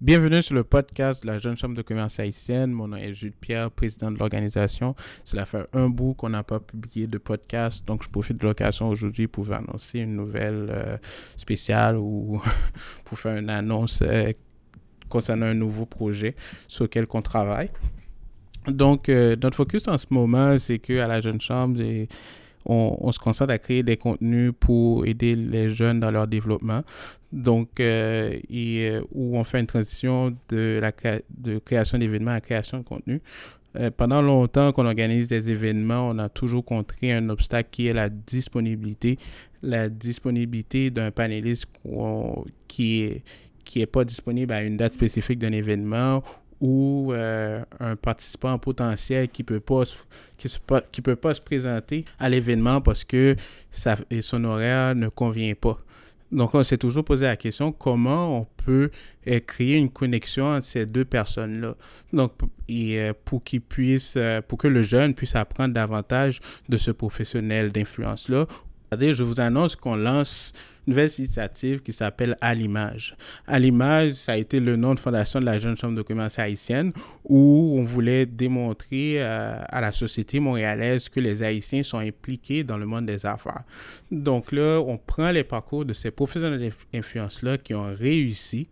Bienvenue sur le podcast de la Jeune Chambre de commerce haïtienne. Mon nom est Jules Pierre, président de l'organisation. Cela fait un bout qu'on n'a pas publié de podcast, donc je profite de l'occasion aujourd'hui pour vous annoncer une nouvelle euh, spéciale ou pour faire une annonce euh, concernant un nouveau projet sur lequel on travaille. Donc, euh, notre focus en ce moment, c'est qu'à la Jeune Chambre, on, se concentre à créer des contenus pour aider les jeunes dans leur développement. Donc, euh, euh, où on fait une transition de la de création d'événements à création de contenu. Euh, pendant longtemps qu'on organise des événements, on a toujours contré un obstacle qui est la disponibilité. La disponibilité d'un panéliste qui est qui est pas disponible à une date spécifique d'un événement ou euh, un participant potentiel qui peut pas qui, peut pas se présenter à l'événement parce que ça, son horaire ne convient pas. Donc, on s'est toujours posé la question comment on peut euh, créer une connexion entre ces deux personnes-là? Donc, euh, pour qu'ils puissent, pour que le jeune puisse apprendre davantage de ce professionnel d'influence-là je vous annonce qu'on lance une nouvelle initiative qui s'appelle À l'image. À l'image, ça a été le nom de fondation de la Jeune Chambre de commerce haïtienne où on voulait démontrer euh, à la société montréalaise que les Haïtiens sont impliqués dans le monde des affaires. Donc là, on prend les parcours de ces professionnels d'influence-là qui ont réussi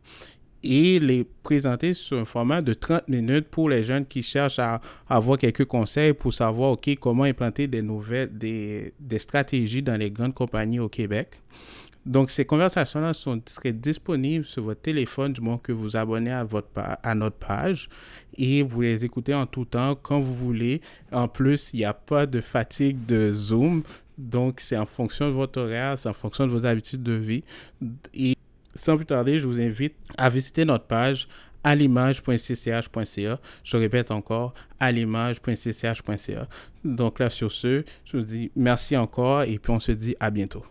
et les présenter sur un format de 30 minutes pour les jeunes qui cherchent à, avoir quelques conseils pour savoir OK, comment implanter des nouvelles, des, des stratégies dans les grandes compagnies au Québec. Donc, ces conversations-là seraient disponibles sur votre téléphone du moment que vous abonnez à, votre, à notre page et vous les écoutez en tout temps quand vous voulez. En plus, il n'y a pas de fatigue de Zoom. Donc, c'est en fonction de votre horaire, c'est en fonction de vos habitudes de vie. Sans plus tarder, je vous invite à visiter notre page à l'image.cch.ca. Je répète encore, à l'image.cch.ca. Donc là, sur ce, je vous dis merci encore et puis on se dit à bientôt.